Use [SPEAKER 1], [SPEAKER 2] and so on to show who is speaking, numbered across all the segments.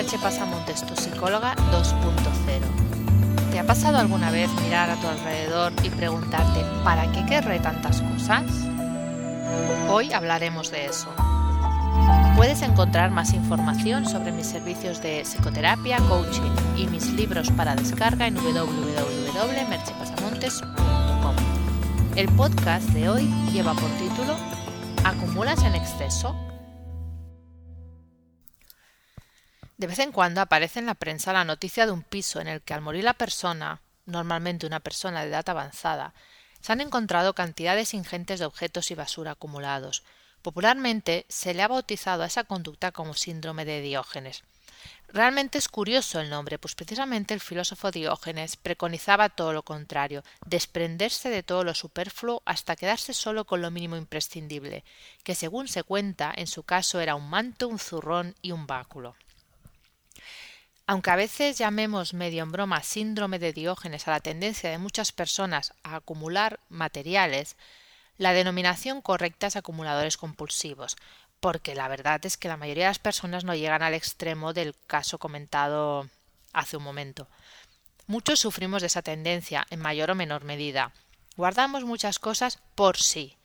[SPEAKER 1] Merche Pasamontes, tu psicóloga 2.0. ¿Te ha pasado alguna vez mirar a tu alrededor y preguntarte ¿para qué querré tantas cosas? Hoy hablaremos de eso. Puedes encontrar más información sobre mis servicios de psicoterapia, coaching y mis libros para descarga en www.merchepasamontes.com. El podcast de hoy lleva por título ¿Acumulas en exceso? De vez en cuando aparece en la prensa la noticia de un piso en el que al morir la persona, normalmente una persona de edad avanzada, se han encontrado cantidades ingentes de objetos y basura acumulados. Popularmente se le ha bautizado a esa conducta como síndrome de Diógenes. Realmente es curioso el nombre, pues precisamente el filósofo Diógenes preconizaba todo lo contrario, desprenderse de todo lo superfluo hasta quedarse solo con lo mínimo imprescindible, que según se cuenta en su caso era un manto, un zurrón y un báculo. Aunque a veces llamemos medio en broma síndrome de Diógenes a la tendencia de muchas personas a acumular materiales, la denominación correcta es acumuladores compulsivos, porque la verdad es que la mayoría de las personas no llegan al extremo del caso comentado hace un momento. Muchos sufrimos de esa tendencia en mayor o menor medida. Guardamos muchas cosas por sí,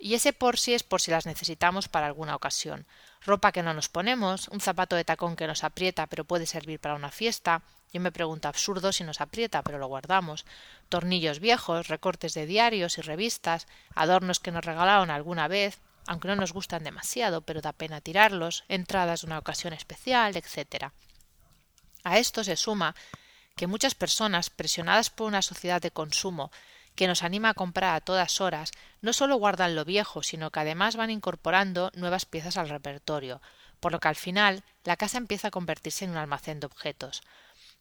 [SPEAKER 1] y ese por sí es por si las necesitamos para alguna ocasión. Ropa que no nos ponemos, un zapato de tacón que nos aprieta pero puede servir para una fiesta. Yo me pregunto absurdo si nos aprieta pero lo guardamos. Tornillos viejos, recortes de diarios y revistas, adornos que nos regalaron alguna vez, aunque no nos gustan demasiado pero da pena tirarlos, entradas de una ocasión especial, etc. A esto se suma que muchas personas, presionadas por una sociedad de consumo que nos anima a comprar a todas horas, no solo guardan lo viejo, sino que además van incorporando nuevas piezas al repertorio, por lo que al final la casa empieza a convertirse en un almacén de objetos.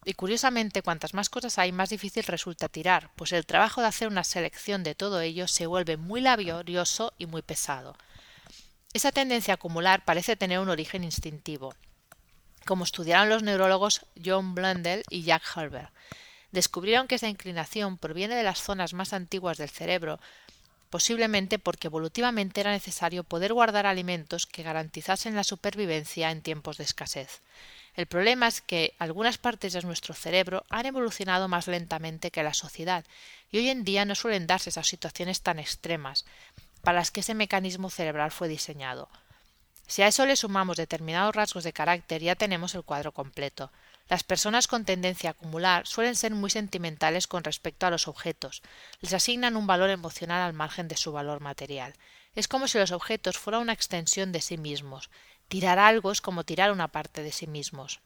[SPEAKER 1] Y curiosamente, cuantas más cosas hay, más difícil resulta tirar, pues el trabajo de hacer una selección de todo ello se vuelve muy laborioso y muy pesado. Esa tendencia a acumular parece tener un origen instintivo, como estudiaron los neurólogos John Blundell y Jack Herbert descubrieron que esa inclinación proviene de las zonas más antiguas del cerebro, posiblemente porque evolutivamente era necesario poder guardar alimentos que garantizasen la supervivencia en tiempos de escasez. El problema es que algunas partes de nuestro cerebro han evolucionado más lentamente que la sociedad y hoy en día no suelen darse esas situaciones tan extremas para las que ese mecanismo cerebral fue diseñado. Si a eso le sumamos determinados rasgos de carácter ya tenemos el cuadro completo. Las personas con tendencia a acumular suelen ser muy sentimentales con respecto a los objetos, les asignan un valor emocional al margen de su valor material. Es como si los objetos fueran una extensión de sí mismos. Tirar algo es como tirar una parte de sí mismos.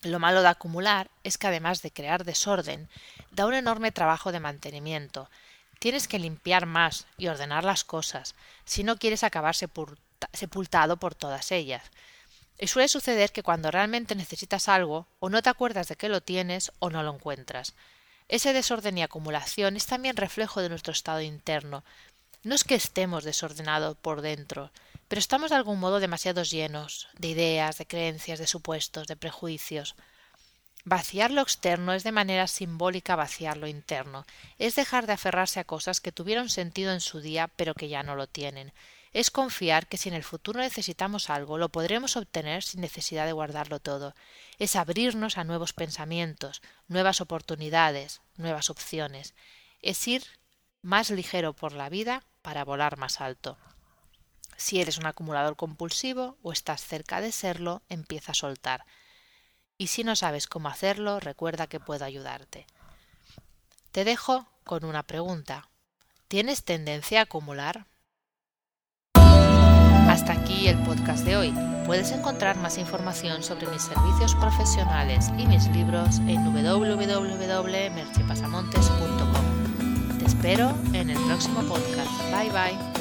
[SPEAKER 1] Lo malo de acumular es que además de crear desorden, da un enorme trabajo de mantenimiento. Tienes que limpiar más y ordenar las cosas, si no quieres acabar sepultado por todas ellas. Y suele suceder que cuando realmente necesitas algo, o no te acuerdas de que lo tienes, o no lo encuentras. Ese desorden y acumulación es también reflejo de nuestro estado interno. No es que estemos desordenados por dentro, pero estamos de algún modo demasiado llenos de ideas, de creencias, de supuestos, de prejuicios. Vaciar lo externo es de manera simbólica vaciar lo interno, es dejar de aferrarse a cosas que tuvieron sentido en su día pero que ya no lo tienen, es confiar que si en el futuro necesitamos algo, lo podremos obtener sin necesidad de guardarlo todo. Es abrirnos a nuevos pensamientos, nuevas oportunidades, nuevas opciones. Es ir más ligero por la vida para volar más alto. Si eres un acumulador compulsivo o estás cerca de serlo, empieza a soltar. Y si no sabes cómo hacerlo, recuerda que puedo ayudarte. Te dejo con una pregunta. ¿Tienes tendencia a acumular? Hasta aquí el podcast de hoy. Puedes encontrar más información sobre mis servicios profesionales y mis libros en www.merchepasamontes.com. Te espero en el próximo podcast. Bye bye.